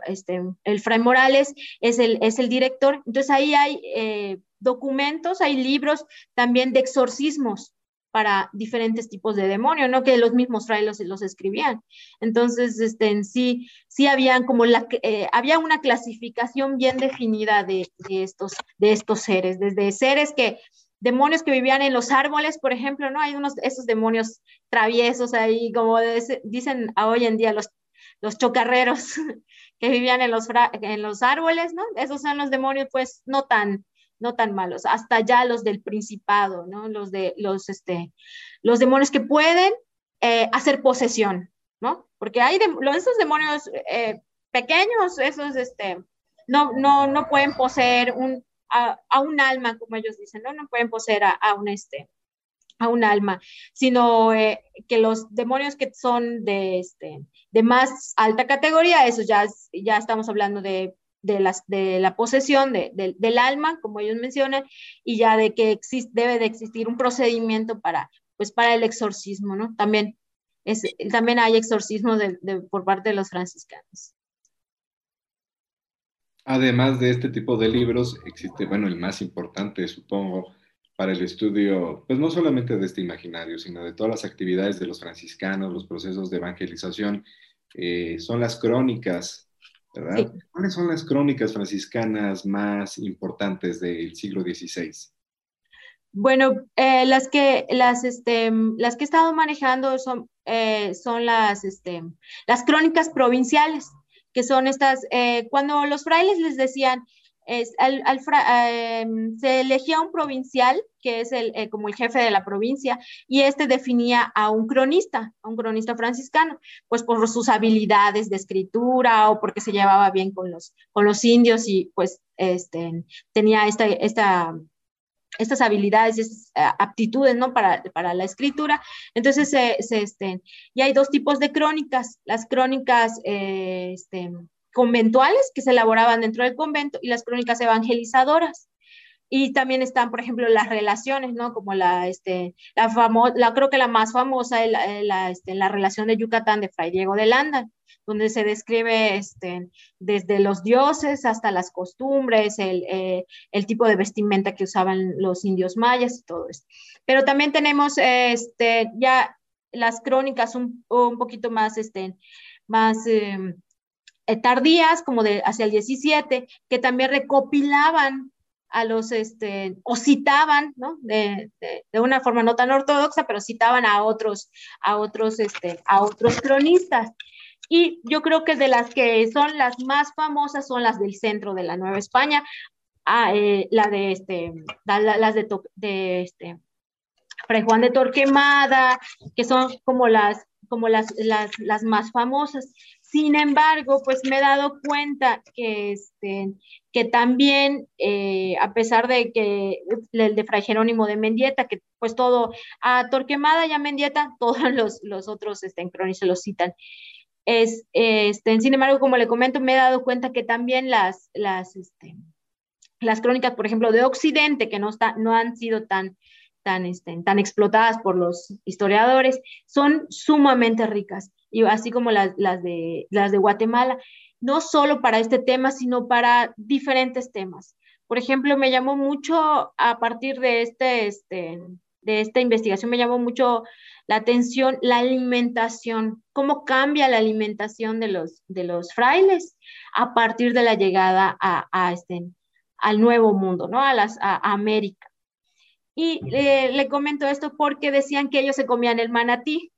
este, el Fray Morales es el, es el director. Entonces ahí hay eh, documentos, hay libros también de exorcismos para diferentes tipos de demonios, no que los mismos frailes los, escribían. Entonces, este, en sí, sí habían como la, eh, había una clasificación bien definida de, estos, de estos seres, desde seres que, demonios que vivían en los árboles, por ejemplo, ¿no? Hay unos, esos demonios traviesos ahí, como dicen hoy en día los, los chocarreros (laughs) que vivían en los, en los árboles, ¿no? Esos son los demonios, pues, no tan, no tan malos, hasta ya los del principado, ¿no? Los de los, este, los demonios que pueden eh, hacer posesión, ¿no? Porque hay de, esos demonios eh, pequeños, esos, este, no, no, no pueden poseer un, a, un alma, como ellos dicen, ¿no? No pueden poseer a, un, este, a un alma, sino eh, que los demonios que son de, este, de más alta categoría, eso ya, ya estamos hablando de de, las, de la posesión del alma, como ellos mencionan, y ya de que existe, debe de existir un procedimiento para, pues, para el exorcismo, ¿no? También, es, también hay exorcismo de, por parte de los franciscanos. Además de este tipo de libros, existe, bueno, el más importante, supongo, para el estudio, pues no solamente de este imaginario, sino de todas las actividades de los franciscanos, los procesos de evangelización, eh, son las crónicas ¿Cuáles son las crónicas franciscanas más importantes del siglo XVI? Bueno, eh, las, que, las, este, las que he estado manejando son, eh, son las, este, las crónicas provinciales, que son estas, eh, cuando los frailes les decían, es, al, em, se elegía un provincial, que es el, eh, como el jefe de la provincia, y este definía a un cronista, a un cronista franciscano, pues por sus habilidades de escritura o porque se llevaba bien con los, con los indios y pues este, tenía esta, esta, estas habilidades, estas eh, aptitudes, ¿no? Para, para la escritura. Entonces, se, este, y hay dos tipos de crónicas, las crónicas, eh, este, conventuales que se elaboraban dentro del convento y las crónicas evangelizadoras. Y también están, por ejemplo, las relaciones, ¿no? Como la, este, la famosa, la, creo que la más famosa es la, este, la relación de Yucatán de Fray Diego de Landa, donde se describe este, desde los dioses hasta las costumbres, el, eh, el, tipo de vestimenta que usaban los indios mayas y todo esto. Pero también tenemos este, ya las crónicas un, un poquito más, este, más em, eh, tardías, como de hacia el 17, que también recopilaban a los, este, o citaban, ¿no? De, de, una forma no tan ortodoxa, pero citaban a otros, a otros, este, a otros cronistas. Y yo creo que de las que son las más famosas son las del centro de la Nueva España, ah, eh, la de, este, las de, de este, Fray Juan de Torquemada, que son como las como las, las, las más famosas. Sin embargo, pues me he dado cuenta que, este, que también, eh, a pesar de que el de Fray Jerónimo de Mendieta, que pues todo, a Torquemada y a Mendieta, (laughs) todos los, los otros este, se los citan. Es, este, sin embargo, como le comento, me he dado cuenta que también las, las, este, las crónicas, por ejemplo, de Occidente, que no, está, no han sido tan, tan, este, tan explotadas por los historiadores, son sumamente ricas y así como las, las, de, las de Guatemala, no solo para este tema, sino para diferentes temas. Por ejemplo, me llamó mucho a partir de, este, este, de esta investigación, me llamó mucho la atención la alimentación, cómo cambia la alimentación de los, de los frailes a partir de la llegada a, a este, al nuevo mundo, ¿no? A, las, a, América. Y le comento esto porque decían que ellos se comían el manatí,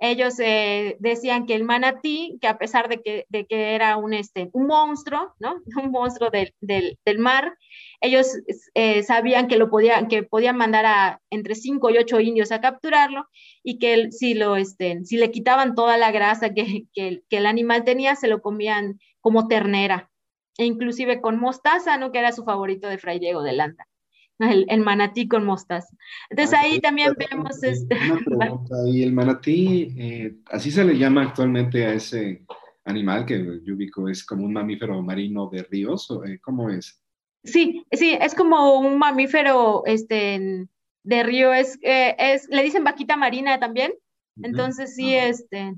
ellos eh, decían que el manatí, que a pesar de que, de que era un, este, un monstruo, ¿no? (laughs) Un monstruo del, del, del mar, ellos eh, sabían que lo podían, que podían mandar a entre cinco y ocho indios a capturarlo y que si, lo, este, si le quitaban toda la grasa que, (laughs) que, que el animal tenía, se lo comían como ternera, e inclusive con mostaza, ¿no? Que era su favorito de Fray Diego de Landa el, manatí con mostaza. Entonces ah, ahí también vemos este... (laughs) ¿y el manatí, eh, así se le llama actualmente a ese animal que yo ubico, es como un mamífero marino de ríos? Eh, ¿Cómo es? Sí, sí, es como un mamífero este, de río, es, eh, es, le dicen vaquita marina también, entonces sí, este,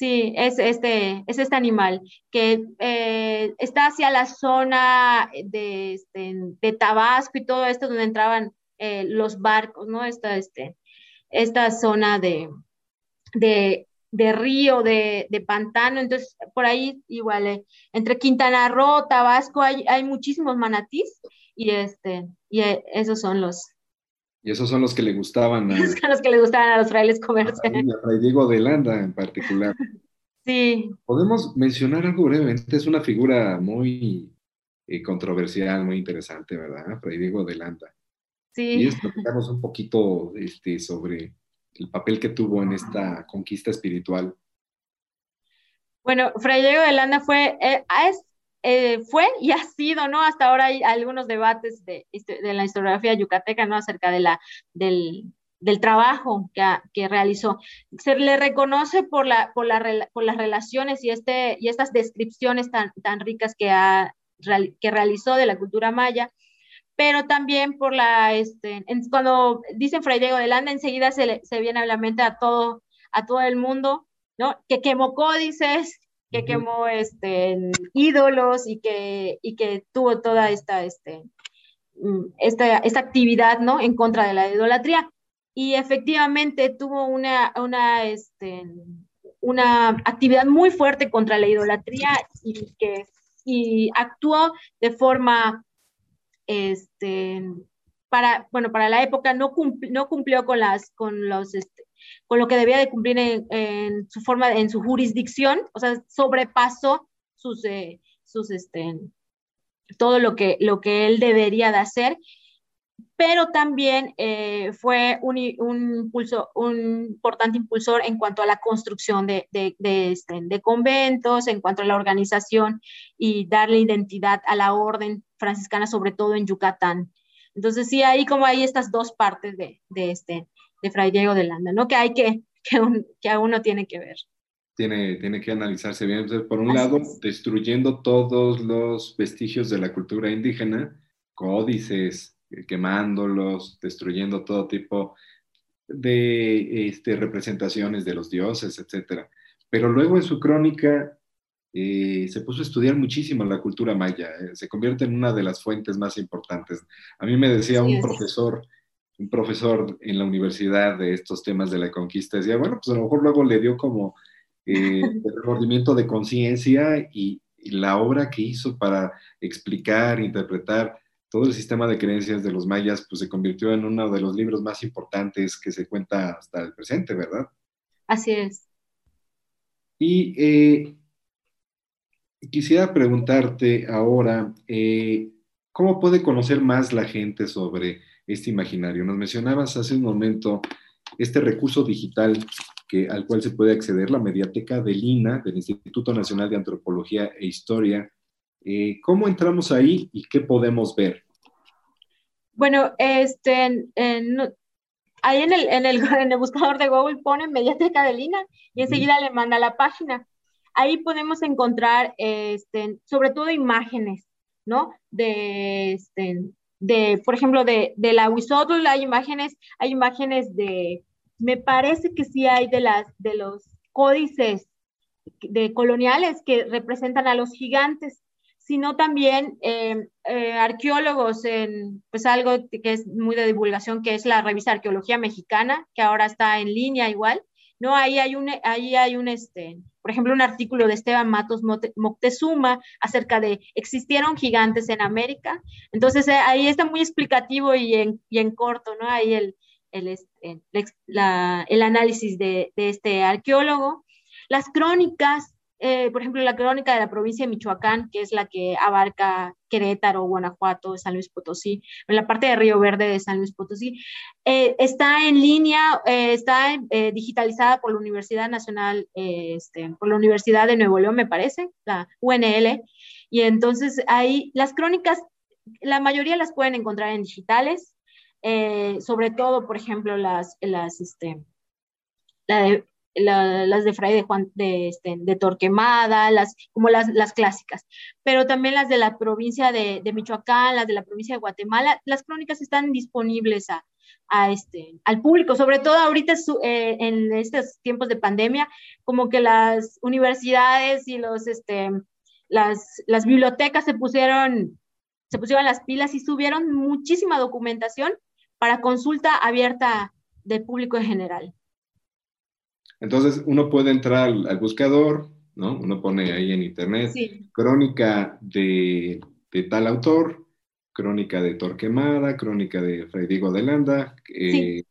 Sí, es este, es este animal que eh, está hacia la zona de, este, de, Tabasco y todo esto donde entraban eh, los barcos, ¿no? Esta, este, esta zona de, de, de río, de, de, pantano, entonces por ahí igual, eh, entre Quintana Roo, Tabasco, hay, hay muchísimos manatís y, este, y esos son los, y esos son los que le gustaban a, (laughs) los que le gustaban a los frailes comerse. A, Fray Diego de Landa en particular. (laughs) Sí. Podemos mencionar algo brevemente, es una figura muy eh, controversial, muy interesante, ¿verdad? Fray Diego de Landa. Sí. Y platicamos un poquito este, sobre el papel que tuvo en esta conquista espiritual. Bueno, Fray Diego de Landa fue, eh, es eh, fue y ha sido, ¿no? Hasta ahora hay algunos debates de, de la historiografía yucateca, ¿no? Acerca de la, del, del trabajo que, que, realizó. Se le reconoce por, la, por, la, por las relaciones y, este, y estas descripciones tan, tan ricas que, ha, que realizó de la cultura maya, pero también por la, este, cuando dicen Fray Diego de Landa, enseguida se, se viene a la mente a todo, a todo el mundo, ¿no? Que quemó códices, que quemó este, ídolos y que, y que tuvo toda esta, este, mm, esta, esta actividad ¿no? en contra de la idolatría. Y efectivamente tuvo una, una, este, una actividad muy fuerte contra la idolatría y que y actuó de forma este, para, bueno, para la época no, no cumplió con, las, con los, este, con lo que debía de cumplir en, su forma, en su jurisdicción, o sea, sobrepasó sus, eh, sus este, todo lo que, lo que él debería de hacer, pero también eh, fue un, un, impulso, un importante impulsor en cuanto a la construcción de, de, de, este, de, conventos, en cuanto a la organización y darle identidad a la orden franciscana, sobre todo en Yucatán. Entonces, sí, ahí como hay estas dos partes de, de este, de Fray Diego de Landa, ¿no? Que hay que, (laughs) que, un, que uno tiene que ver. Tiene, tiene que analizarse bien. por un lado, destruyendo todos los vestigios de la cultura indígena, códices, quemándolos, destruyendo todo tipo de este, representaciones de los dioses, etc. Pero luego en su crónica eh, se puso a estudiar muchísimo la cultura maya, eh, se convierte en una de las fuentes más importantes. A mí me decía un profesor un profesor en la universidad de estos temas de la conquista decía, bueno, pues a lo mejor luego le dio como eh, (laughs) el remordimiento de conciencia y, la obra que hizo para explicar, interpretar todo el sistema de creencias de los mayas, pues se convirtió en uno de los libros más importantes que se cuenta hasta el presente, ¿verdad? Así es. Y eh, quisiera preguntarte ahora, eh, ¿cómo puede conocer más la gente sobre este imaginario. Nos mencionabas hace un momento este recurso digital que, al cual se puede acceder, la mediateca del INA, del Instituto Nacional de Antropología e Historia. Eh, ¿Cómo entramos ahí y qué podemos ver? Bueno, este, ahí en el, en, el, (laughs) en el buscador de Google pone mediateca del INA y enseguida le manda la página. Ahí podemos encontrar, este, sobre todo imágenes, ¿no? De, este, de por ejemplo, de, de la Huizotl hay imágenes, hay imágenes de, me parece que sí hay de, las, de los códices de coloniales que representan a los gigantes, sino también eh, eh, arqueólogos en pues algo que es muy de divulgación, que es la revista Arqueología Mexicana, que ahora está en línea igual, ¿no? Ahí hay un, ahí hay un, este, por ejemplo, un artículo de Esteban Matos Moctezuma acerca de existieron gigantes en América. Entonces, eh, ahí está muy explicativo y en, y en corto, ¿no? Ahí el, el, este, el análisis de, de, este arqueólogo. Las crónicas, eh, por ejemplo, la crónica de la provincia de Michoacán, que es la que abarca Querétaro, Guanajuato, San Luis Potosí, en la parte de Río Verde de San Luis Potosí, eh, está en línea, eh, está digitalizada por la Universidad Nacional, este, por la Universidad de Nuevo León, me parece, la UNL, y entonces ahí las crónicas, la mayoría las pueden encontrar en digitales, sobre todo, por ejemplo, las, las, este, la de, las de Fray de Juan de, este, de Torquemada, las, como las, las, clásicas, pero también las de la provincia de, de, Michoacán, las de la provincia de Guatemala, las crónicas están disponibles a, a este, al público, sobre todo ahorita eh, en estos tiempos de pandemia, como que las universidades y los, este, las, las bibliotecas se pusieron, se pusieron las pilas y subieron muchísima documentación para consulta abierta del público en general. Entonces uno puede entrar al, buscador, ¿no? Uno pone ahí en internet crónica de, tal autor, crónica de Torquemada, crónica de Fray Diego de Landa, eh,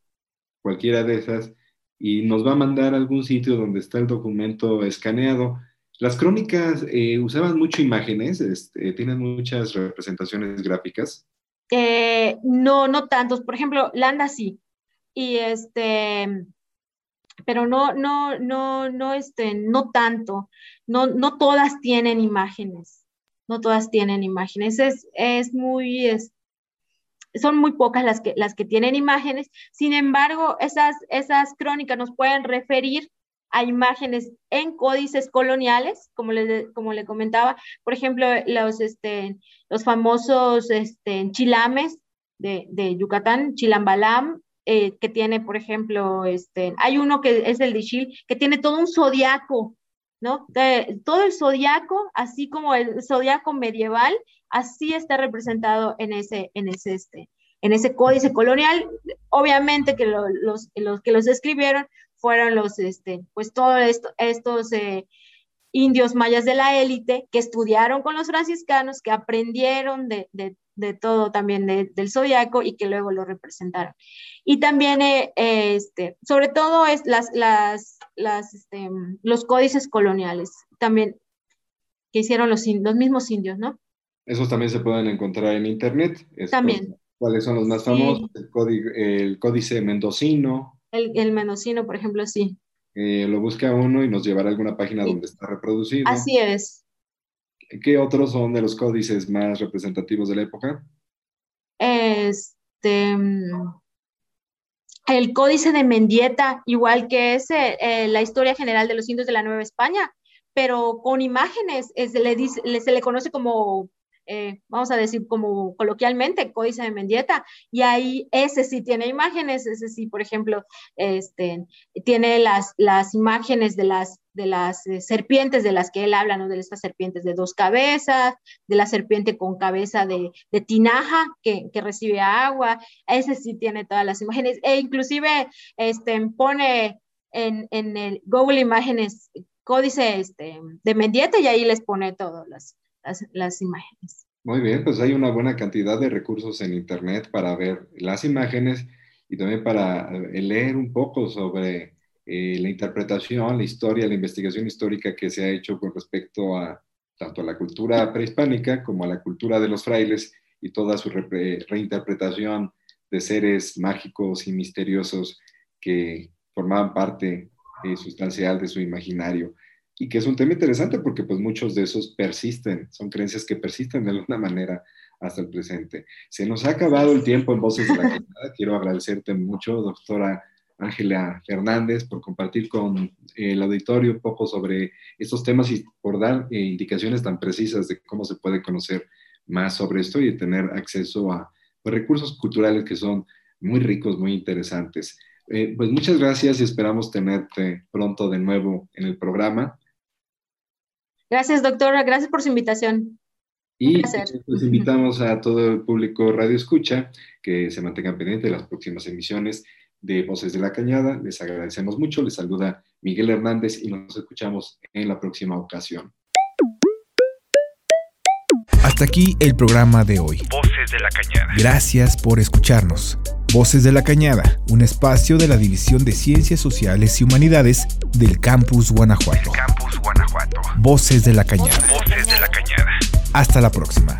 cualquiera de esas, y nos va a mandar a algún sitio donde está el documento escaneado. Las crónicas eh, usaban mucho imágenes, este, tienen muchas representaciones gráficas. Eh, no, no tantos. Por ejemplo, Landa sí. Y este, pero no, no, no, no, este, no tanto, no, no todas tienen imágenes, no todas tienen imágenes, es, es muy, es, son muy pocas las que, las que tienen imágenes, sin embargo, esas, esas crónicas nos pueden referir a imágenes en códices coloniales, como le, como le comentaba, por ejemplo, los, este, los famosos este, chilames de, de Yucatán, chilambalam, eh, que tiene, por ejemplo, este, hay uno que es el de Chile, que tiene todo un zodiaco, ¿no? todo el zodiaco, así como el zodiaco medieval, así está representado en ese, en ese, este, en ese códice colonial. Obviamente que los, que los escribieron fueron los, este, pues todos esto, estos eh, indios mayas de la élite que estudiaron con los franciscanos, que aprendieron de, de, de todo también del zodiaco y que luego lo representaron. Y también, eh, este, sobre todo, es las, las, las, este, los códices coloniales, también que hicieron los, los mismos indios, ¿no? Esos también se pueden encontrar en internet. también. ¿Cuáles son los más famosos? El, el, códice mendocino. El, el, mendocino, por ejemplo, sí. Eh, lo busca uno y nos llevará a alguna página donde está reproducido. Así es. ¿Qué otros son de los códices más representativos de la época? Este, el códice de Mendieta, igual que es eh, la historia general de los indios de la Nueva España, pero con imágenes, se le conoce como eh, vamos a decir como coloquialmente, Códice de Mendieta, y ahí ese sí tiene imágenes, ese sí, por ejemplo, este, tiene las, las imágenes de las, de las eh, serpientes de las que él habla, ¿no? de estas serpientes de dos cabezas, de la serpiente con cabeza de, tinaja que, que, recibe agua, ese sí tiene todas las imágenes, e inclusive este, pone en, en el Google Imágenes códice este, de Mendieta y ahí les pone todas las, las, imágenes. Muy bien, pues hay una buena cantidad de recursos en Internet para ver las imágenes y también para eh, leer un poco sobre eh, la interpretación, la historia, la investigación histórica que se ha hecho con respecto a tanto a la cultura prehispánica como a la cultura de los frailes y toda su reinterpretación de seres mágicos y misteriosos que formaban parte eh, sustancial de su imaginario. Y que es un tema interesante porque pues muchos de esos persisten, son creencias que persisten de alguna manera hasta el presente. Se nos ha acabado el tiempo en Voces de la Cañada. Quiero agradecerte mucho, doctora Ángela Fernández, por compartir con el auditorio un poco sobre estos temas y por dar eh, indicaciones tan precisas de cómo se puede conocer más sobre esto y tener acceso a pues, recursos culturales que son muy ricos, muy interesantes. Eh, pues muchas gracias y esperamos tenerte pronto de nuevo en el programa. Gracias, doctora. Gracias por su invitación. Y pues invitamos a todo el público Radio Escucha que se mantengan pendientes de las próximas emisiones de Voces de la Cañada. Les agradecemos mucho. Les saluda Miguel Hernández y nos escuchamos en la próxima ocasión. Hasta aquí el programa de hoy. Voces de la Cañada. Gracias por escucharnos. Voces de la Cañada, un espacio de la División de Ciencias Sociales y Humanidades del Campus Guanajuato. Campus Guanajuato. Voces de la Cañada. Voces de la Cañada. Hasta la próxima.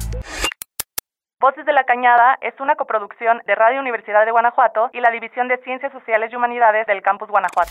Voces de la Cañada es una coproducción de Radio Universidad de Guanajuato y la División de Ciencias Sociales y Humanidades del Campus Guanajuato.